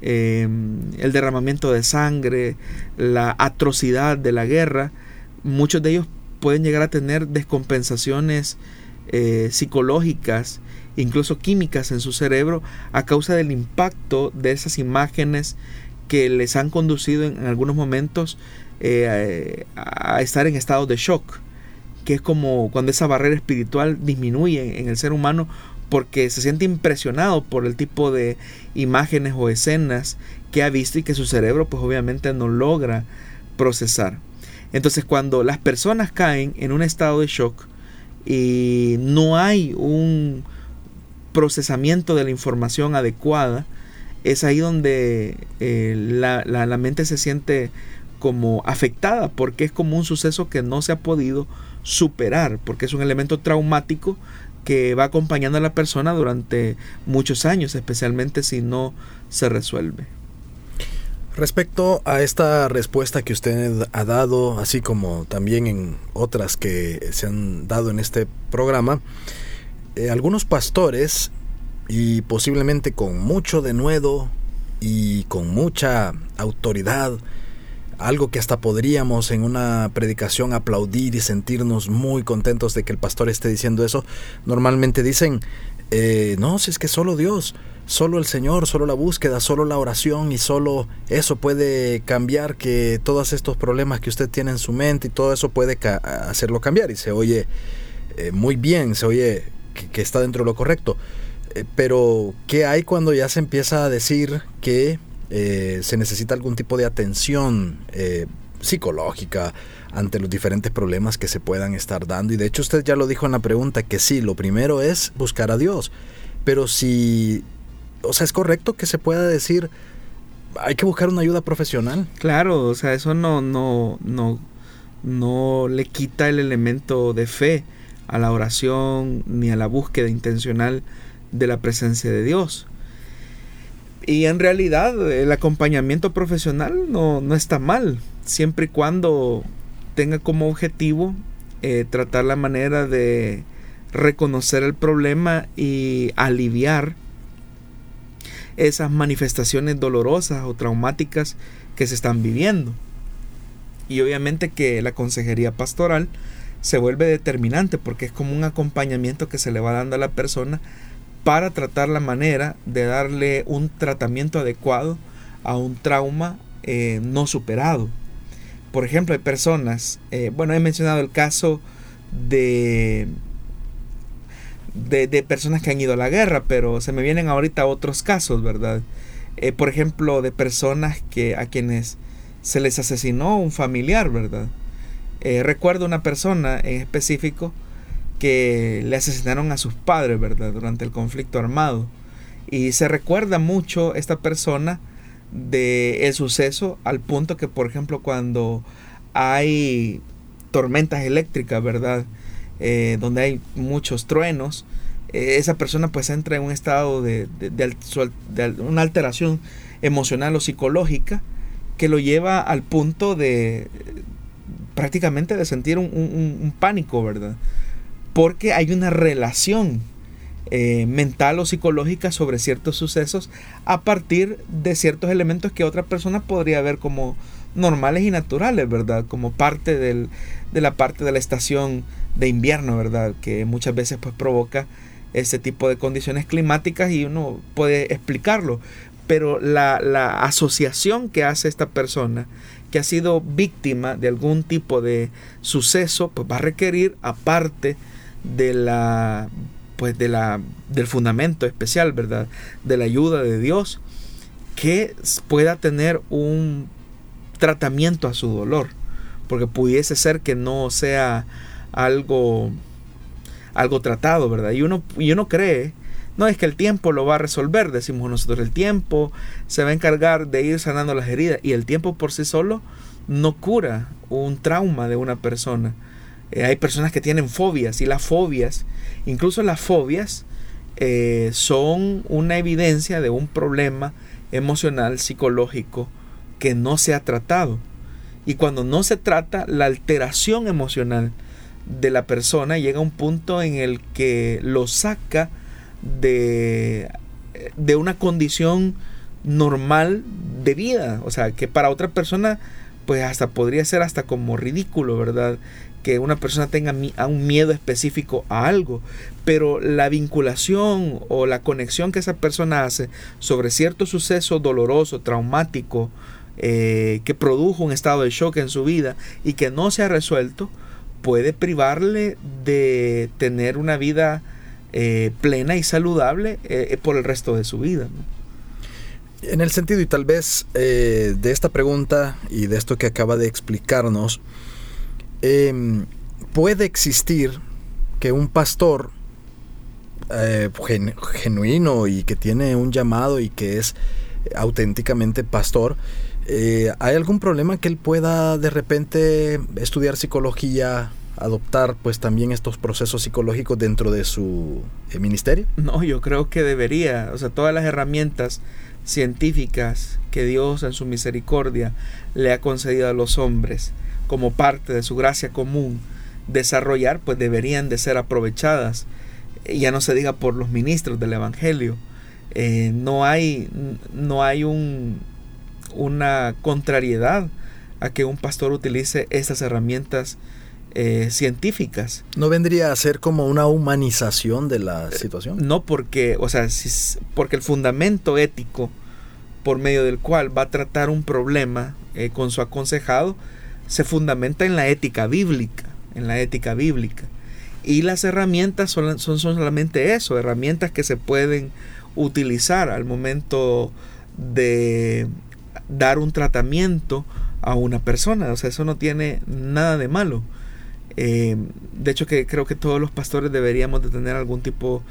el derramamiento de sangre, la atrocidad de la guerra, muchos de ellos pueden llegar a tener descompensaciones psicológicas, incluso químicas en su cerebro a causa del impacto de esas imágenes que les han conducido en algunos momentos eh, a estar en estado de shock, que es como cuando esa barrera espiritual disminuye en el ser humano porque se siente impresionado por el tipo de imágenes o escenas que ha visto y que su cerebro pues obviamente no logra procesar. Entonces cuando las personas caen en un estado de shock y no hay un procesamiento de la información adecuada, es ahí donde eh, la, la, mente se siente como afectada porque es como un suceso que no se ha podido superar, porque es un elemento traumático que va acompañando a la persona durante muchos años, especialmente si no se resuelve. Respecto a esta respuesta que usted ha dado, así como también en otras que se han dado en este programa, eh, algunos pastores, y posiblemente con mucho denuedo y con mucha autoridad, algo que hasta podríamos en una predicación aplaudir y sentirnos muy contentos de que el pastor esté diciendo eso, normalmente dicen, eh, no, si es que solo Dios, solo el Señor, solo la búsqueda, solo la oración y solo eso puede cambiar que todos estos problemas que usted tiene en su mente y todo eso puede hacerlo cambiar. Y se oye eh, muy bien, se oye que, está dentro de lo correcto. Eh, pero, ¿qué hay cuando ya se empieza a decir que se necesita algún tipo de atención psicológica ante los diferentes problemas que se puedan estar dando? Y de hecho usted ya lo dijo en la pregunta, que sí, lo primero es buscar a Dios. Pero si o sea, es correcto que se pueda decir, hay que buscar una ayuda profesional. Claro, o sea, eso no, no, no, no le quita el elemento de fe a la oración ni a la búsqueda intencional de la presencia de Dios. Y en realidad el acompañamiento profesional no, no está mal, siempre y cuando tenga como objetivo eh, tratar la manera de reconocer el problema y aliviar esas manifestaciones dolorosas o traumáticas que se están viviendo. Y obviamente que la consejería pastoral se vuelve determinante porque es como un acompañamiento que se le va dando a la persona para tratar la manera de darle un tratamiento adecuado a un trauma eh, no superado. Por ejemplo, hay personas, eh, bueno, he mencionado el caso de de, personas que han ido a la guerra, pero se me vienen ahorita otros casos, ¿verdad? Eh, por ejemplo, de personas que a quienes se les asesinó un familiar, ¿verdad? Eh, recuerdo una persona en específico que le asesinaron a sus padres, ¿verdad? Durante el conflicto armado. Y se recuerda mucho esta persona de el suceso al punto que, por ejemplo, cuando hay tormentas eléctricas, ¿verdad? Eh, donde hay muchos truenos, eh, esa persona pues entra en un estado de, una alteración emocional o psicológica que lo lleva al punto de prácticamente de sentir un, pánico, ¿verdad? Porque hay una relación eh, mental o psicológica sobre ciertos sucesos a partir de ciertos elementos que otra persona podría ver como normales y naturales, ¿verdad? Como parte del, de la parte de la estación de invierno, ¿verdad? Que muchas veces pues provoca ese tipo de condiciones climáticas y uno puede explicarlo. Pero la, la asociación que hace esta persona que ha sido víctima de algún tipo de suceso, pues va a requerir, aparte de la pues de la del fundamento especial, ¿verdad? De la ayuda de Dios, que pueda tener un tratamiento a su dolor, porque pudiese ser que no sea algo algo tratado, ¿verdad? Y uno, y uno cree, no es que el tiempo lo va a resolver, decimos nosotros, el tiempo se va a encargar de ir sanando las heridas y el tiempo por sí solo no cura un trauma de una persona. Eh, hay personas que tienen fobias y las fobias, incluso las fobias, eh, son una evidencia de un problema emocional, psicológico, que no se ha tratado. Y cuando no se trata, la alteración emocional de la persona llega a un punto en el que lo saca de, de una condición normal de vida. O sea, que para otra persona, pues hasta podría ser hasta como ridículo, ¿verdad? Que una persona tenga un miedo específico a algo. Pero la vinculación o la conexión que esa persona hace sobre cierto suceso doloroso, traumático, eh, que produjo un estado de shock en su vida y que no se ha resuelto, puede privarle de tener una vida eh, plena y saludable eh, por el resto de su vida. En el sentido y tal vez de esta pregunta y de esto que acaba de explicarnos, em, puede existir que un pastor genuino y que tiene un llamado y que es auténticamente pastor, eh, ¿Hay algún problema que él pueda de repente estudiar psicología, adoptar pues también estos procesos psicológicos dentro de su eh, ministerio? No, yo creo que debería. O sea, todas las herramientas científicas que Dios en su misericordia le ha concedido a los hombres como parte de su gracia común desarrollar, pues deberían de ser aprovechadas. Ya no se diga por los ministros del Evangelio. Eh, no, hay, no hay un, una contrariedad a que un pastor utilice estas herramientas eh, científicas. ¿No vendría a ser como una humanización de la situación? No porque, o sea, porque el fundamento ético por medio del cual va a tratar un problema eh, con su aconsejado se fundamenta en la ética bíblica, en la ética bíblica. Y las herramientas son, son, solamente eso, herramientas que se pueden utilizar al momento de dar un tratamiento a una persona. O sea, eso no tiene nada de malo. Eh, de hecho, que creo que todos los pastores deberíamos de tener algún tipo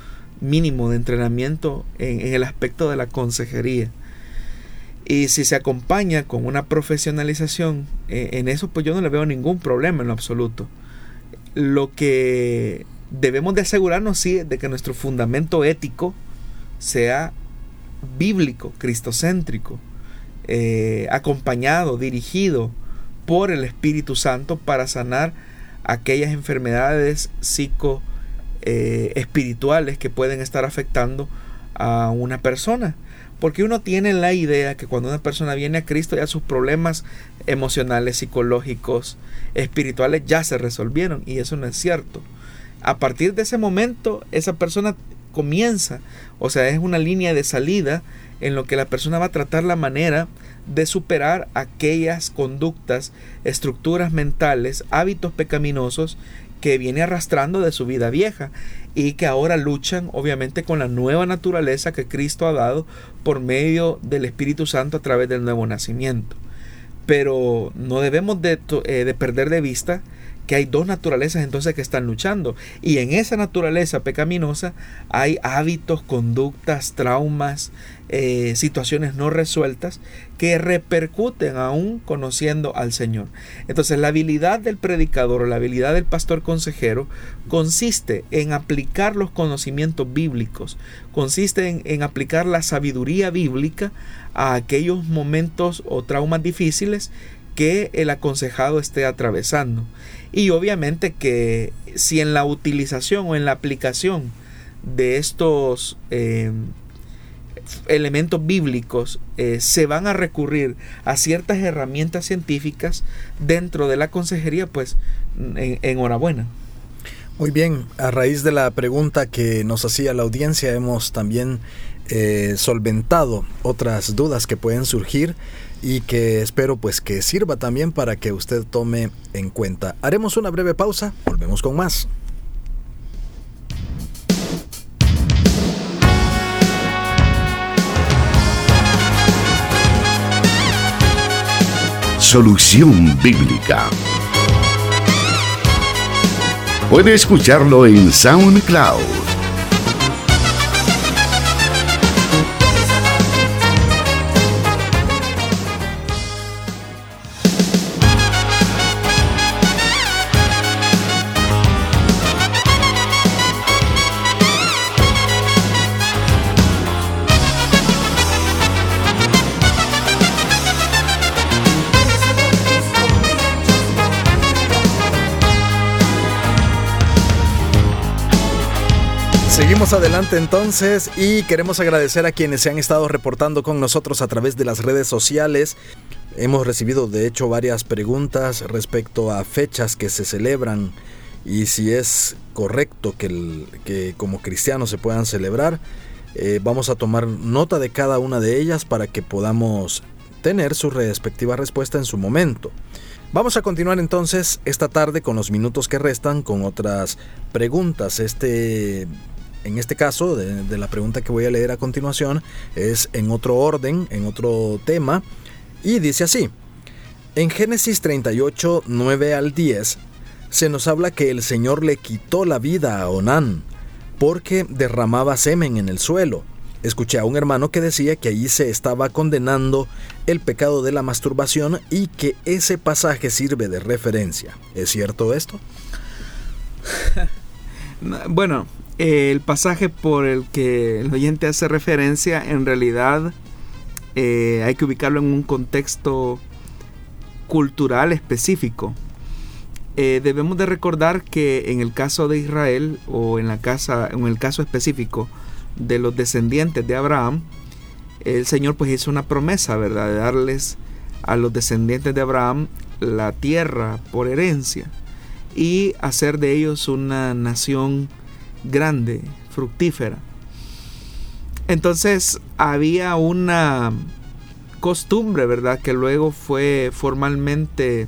mínimo de entrenamiento en, el aspecto de la consejería. Y si se acompaña con una profesionalización eh, en eso, pues yo no le veo ningún problema en lo absoluto. Lo que debemos de asegurarnos, sí, de que nuestro fundamento ético sea bíblico, cristocéntrico, eh, acompañado, dirigido por el Espíritu Santo para sanar aquellas enfermedades psico eh, espirituales que pueden estar afectando a una persona. Porque uno tiene la idea que cuando una persona viene a Cristo ya sus problemas emocionales, psicológicos, espirituales ya se resolvieron y eso no es cierto. A partir de ese momento esa persona comienza, o sea, es una línea de salida en lo que la persona va a tratar la manera de superar aquellas conductas, estructuras mentales, hábitos pecaminosos que viene arrastrando de su vida vieja y que ahora luchan obviamente con la nueva naturaleza que Cristo ha dado por medio del Espíritu Santo a través del nuevo nacimiento. Pero no debemos de, eh, de perder de vista que hay dos naturalezas entonces que están luchando. Y en esa naturaleza pecaminosa hay hábitos, conductas, traumas, eh, situaciones no resueltas que repercuten aún conociendo al Señor. Entonces la habilidad del predicador o la habilidad del pastor consejero consiste en aplicar los conocimientos bíblicos, consiste en, aplicar la sabiduría bíblica a aquellos momentos o traumas difíciles que el aconsejado esté atravesando. Y obviamente que si en la utilización o en la aplicación de estos eh, elementos bíblicos eh, se van a recurrir a ciertas herramientas científicas dentro de la consejería, pues enhorabuena. Muy bien, a raíz de la pregunta que nos hacía la audiencia, hemos también eh, solventado otras dudas que pueden surgir y que espero pues que sirva también para que usted tome en cuenta. Haremos una breve pausa, volvemos con más. Solución Bíblica. Puede escucharlo en SoundCloud Seguimos adelante entonces y queremos agradecer a quienes se han estado reportando con nosotros a través de las redes sociales. Hemos recibido de hecho varias preguntas respecto a fechas que se celebran y si es correcto que, que como cristianos se puedan celebrar. Eh, vamos a tomar nota de cada una de ellas para que podamos tener su respectiva respuesta en su momento. Vamos a continuar entonces esta tarde con los minutos que restan con otras preguntas. Este en este caso, de, la pregunta que voy a leer a continuación, es en otro orden, en otro tema, y dice así. En Génesis 38, 9 al 10, se nos habla que el Señor le quitó la vida a Onán, porque derramaba semen en el suelo. Escuché a un hermano que decía que allí se estaba condenando el pecado de la masturbación y que ese pasaje sirve de referencia. ¿Es cierto esto? [LAUGHS] bueno, el pasaje por el que el oyente hace referencia, en realidad eh, hay que ubicarlo en un contexto cultural específico. Eh, debemos de recordar que en el caso de Israel o en, la casa, en el caso específico de los descendientes de Abraham, el Señor pues hizo una promesa, ¿verdad? De darles a los descendientes de Abraham la tierra por herencia. y hacer de ellos una nación grande, fructífera. Entonces había una costumbre, ¿verdad? Que luego fue formalmente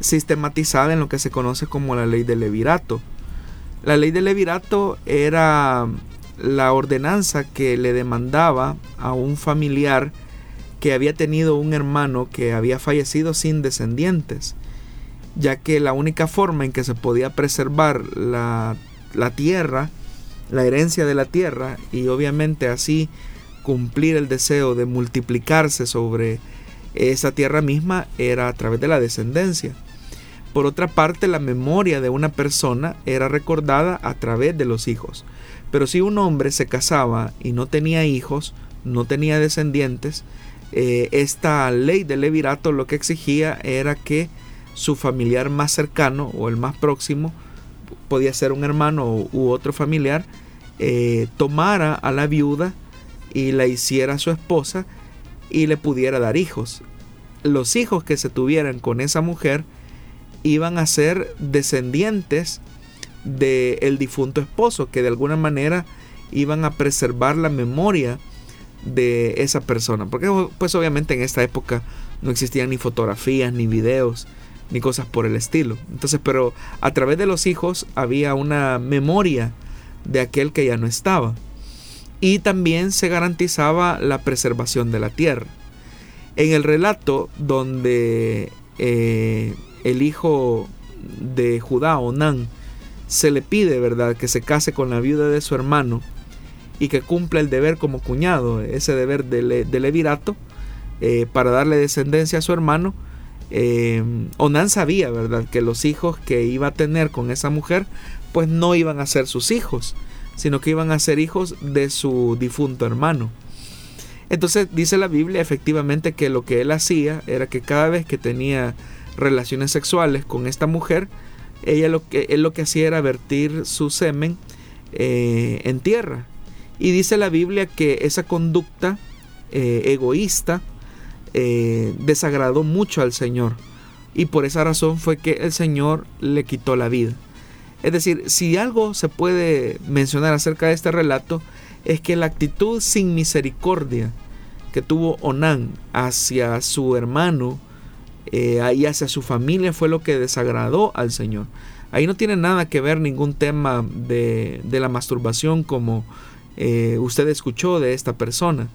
sistematizada en lo que se conoce como la ley del levirato. La ley del levirato era la ordenanza que le demandaba a un familiar que había tenido un hermano que había fallecido sin descendientes, ya que la única forma en que se podía preservar la, la tierra, la herencia de la tierra, y obviamente así cumplir el deseo de multiplicarse sobre esa tierra misma era a través de la descendencia. Por otra parte, la memoria de una persona era recordada a través de los hijos. Pero si un hombre se casaba y no tenía hijos, no tenía descendientes, eh, esta ley del levirato lo que exigía era que su familiar más cercano o el más próximo, podía ser un hermano u otro familiar, eh, tomara a la viuda y la hiciera su esposa y le pudiera dar hijos. Los hijos que se tuvieran con esa mujer iban a ser descendientes del difunto esposo, que de alguna manera iban a preservar la memoria de esa persona. Porque pues obviamente en esta época no existían ni fotografías, ni videos, ni cosas por el estilo. Entonces, pero a través de los hijos había una memoria de aquel que ya no estaba y también se garantizaba la preservación de la tierra. En el relato donde eh, el hijo de Judá, Onán, se le pide, ¿verdad?, que se case con la viuda de su hermano y que cumpla el deber como cuñado, ese deber de, levirato, eh, para darle descendencia a su hermano. Eh, Onán sabía, ¿verdad?, que los hijos que iba a tener con esa mujer, pues no iban a ser sus hijos, sino que iban a ser hijos de su difunto hermano. Entonces dice la Biblia efectivamente que lo que él hacía era que cada vez que tenía relaciones sexuales con esta mujer, ella lo que, él lo que hacía era vertir su semen eh, en tierra. Y dice la Biblia que esa conducta eh, egoísta eh, desagradó mucho al Señor. Y por esa razón fue que el Señor le quitó la vida. Es decir, si algo se puede mencionar acerca de este relato, es que la actitud sin misericordia que tuvo Onán hacia su hermano eh, y hacia su familia fue lo que desagradó al Señor. Ahí no tiene nada que ver ningún tema de, la masturbación como eh, usted escuchó de esta persona.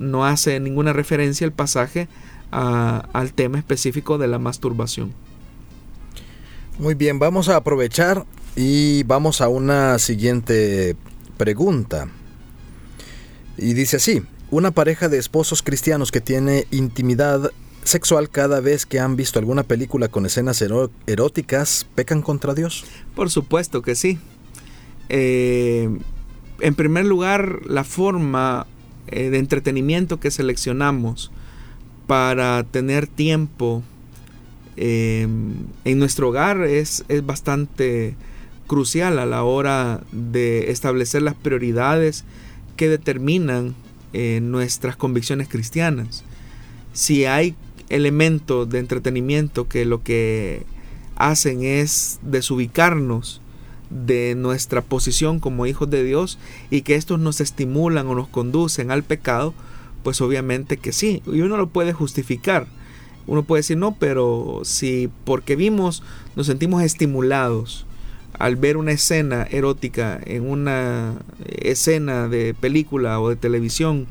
No hace ninguna referencia el pasaje al tema específico de la masturbación. Muy bien, vamos a aprovechar y vamos a una siguiente pregunta. Y dice así, una pareja de esposos cristianos que tiene intimidad sexual cada vez que han visto alguna película con escenas eróticas, ¿pecan contra Dios? Por supuesto que sí. Eh, en primer lugar, la forma eh, de entretenimiento que seleccionamos para tener tiempo eh, en nuestro hogar es, es bastante crucial a la hora de establecer las prioridades que determinan eh, nuestras convicciones cristianas. Si hay elementos de entretenimiento que lo que hacen es desubicarnos de nuestra posición como hijos de Dios y que estos nos estimulan o nos conducen al pecado, pues obviamente que sí, y uno lo puede justificar. Uno puede decir, no, pero si porque vimos nos sentimos estimulados al ver una escena erótica en una escena de película o de televisión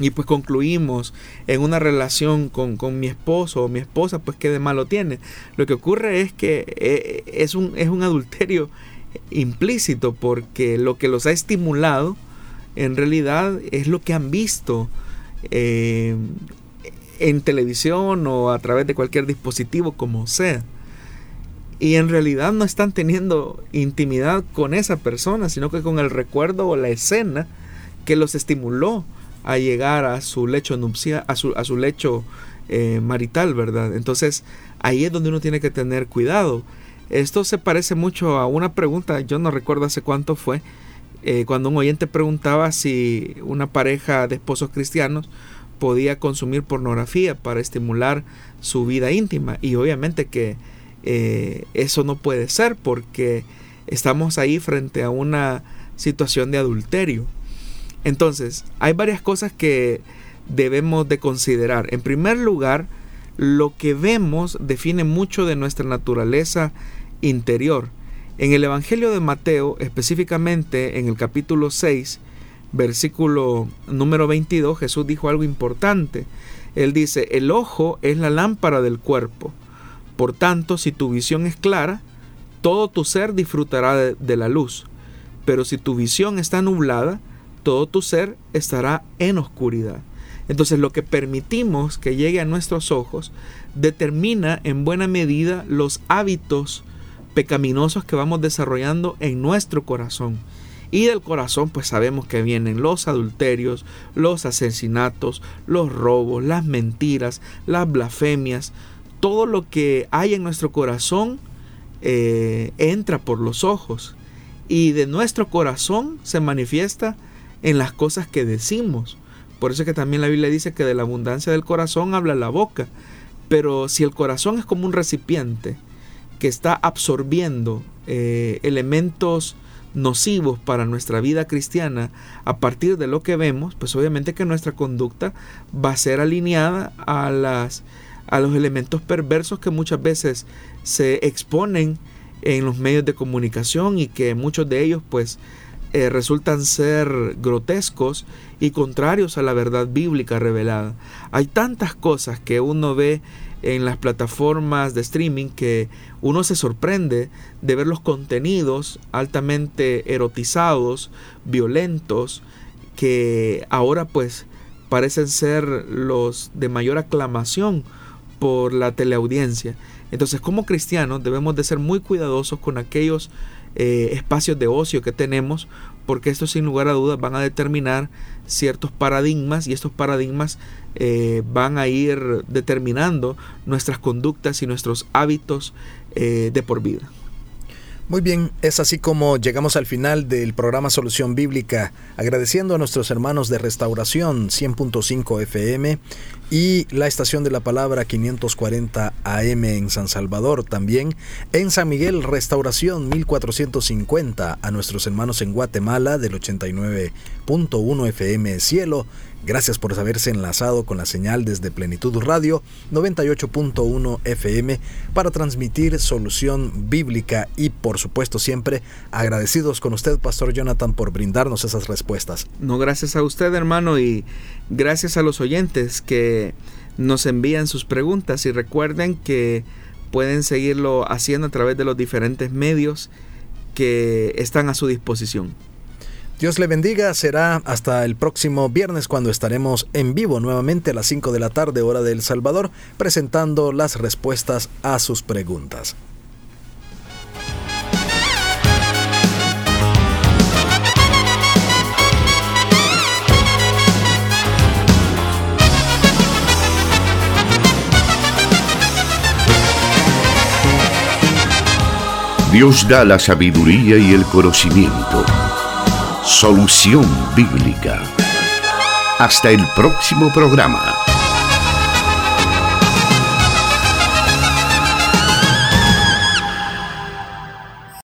y pues concluimos en una relación con, mi esposo o mi esposa, pues qué de malo tiene. Lo que ocurre es que eh, es un, es un adulterio implícito porque lo que los ha estimulado en realidad es lo que han visto eh, en televisión o a través de cualquier dispositivo como sea y en realidad no están teniendo intimidad con esa persona, sino que con el recuerdo o la escena que los estimuló a llegar a su lecho nupcial, a su, a su lecho eh, marital, ¿verdad? Entonces ahí es donde uno tiene que tener cuidado. Esto se parece mucho a una pregunta, yo no recuerdo hace cuánto fue, eh, cuando un oyente preguntaba si una pareja de esposos cristianos podía consumir pornografía para estimular su vida íntima. Y obviamente que eh, eso no puede ser porque estamos ahí frente a una situación de adulterio. Entonces, hay varias cosas que debemos de considerar. En primer lugar, lo que vemos define mucho de nuestra naturaleza interior. En el Evangelio de Mateo, específicamente en el capítulo 6, versículo número 22, Jesús dijo algo importante. Él dice, el ojo es la lámpara del cuerpo. Por tanto, si tu visión es clara, todo tu ser disfrutará de, la luz. Pero si tu visión está nublada, todo tu ser estará en oscuridad. Entonces lo que permitimos que llegue a nuestros ojos determina en buena medida los hábitos pecaminosos que vamos desarrollando en nuestro corazón. Y del corazón pues sabemos que vienen los adulterios, los asesinatos, los robos, las mentiras, las blasfemias. Todo lo que hay en nuestro corazón eh, entra por los ojos. Y de nuestro corazón se manifiesta en las cosas que decimos. Por eso es que también la Biblia dice que de la abundancia del corazón habla la boca. Pero si el corazón es como un recipiente que está absorbiendo eh, elementos nocivos para nuestra vida cristiana a partir de lo que vemos, pues obviamente que nuestra conducta va a ser alineada a, las, a los elementos perversos que muchas veces se exponen en los medios de comunicación y que muchos de ellos pues eh, resultan ser grotescos y contrarios a la verdad bíblica revelada. Hay tantas cosas que uno ve en las plataformas de streaming que uno se sorprende de ver los contenidos altamente erotizados, violentos, que ahora pues parecen ser los de mayor aclamación por la teleaudiencia. Entonces como cristianos debemos de ser muy cuidadosos con aquellos eh, espacios de ocio que tenemos porque estos sin lugar a dudas van a determinar ciertos paradigmas y estos paradigmas eh, van a ir determinando nuestras conductas y nuestros hábitos eh, de por vida. Muy bien, es así como llegamos al final del programa Solución Bíblica, agradeciendo a nuestros hermanos de Restauración 100.5 FM y la estación de la palabra 540 AM en San Salvador, también en San Miguel Restauración 1450 a nuestros hermanos en Guatemala del 89.1 FM Cielo Gracias por haberse enlazado con la señal desde Plenitud Radio 98.1 FM para transmitir solución bíblica y por supuesto siempre agradecidos con usted, Pastor Jonathan, por brindarnos esas respuestas. No, gracias a usted, hermano, y gracias a los oyentes que nos envían sus preguntas y recuerden que pueden seguirlo haciendo a través de los diferentes medios que están a su disposición. Dios le bendiga, será hasta el próximo viernes cuando estaremos en vivo nuevamente a las 5 de la tarde hora de El Salvador presentando las respuestas a sus preguntas. Dios da la sabiduría y el conocimiento Solución Bíblica. Hasta el próximo programa.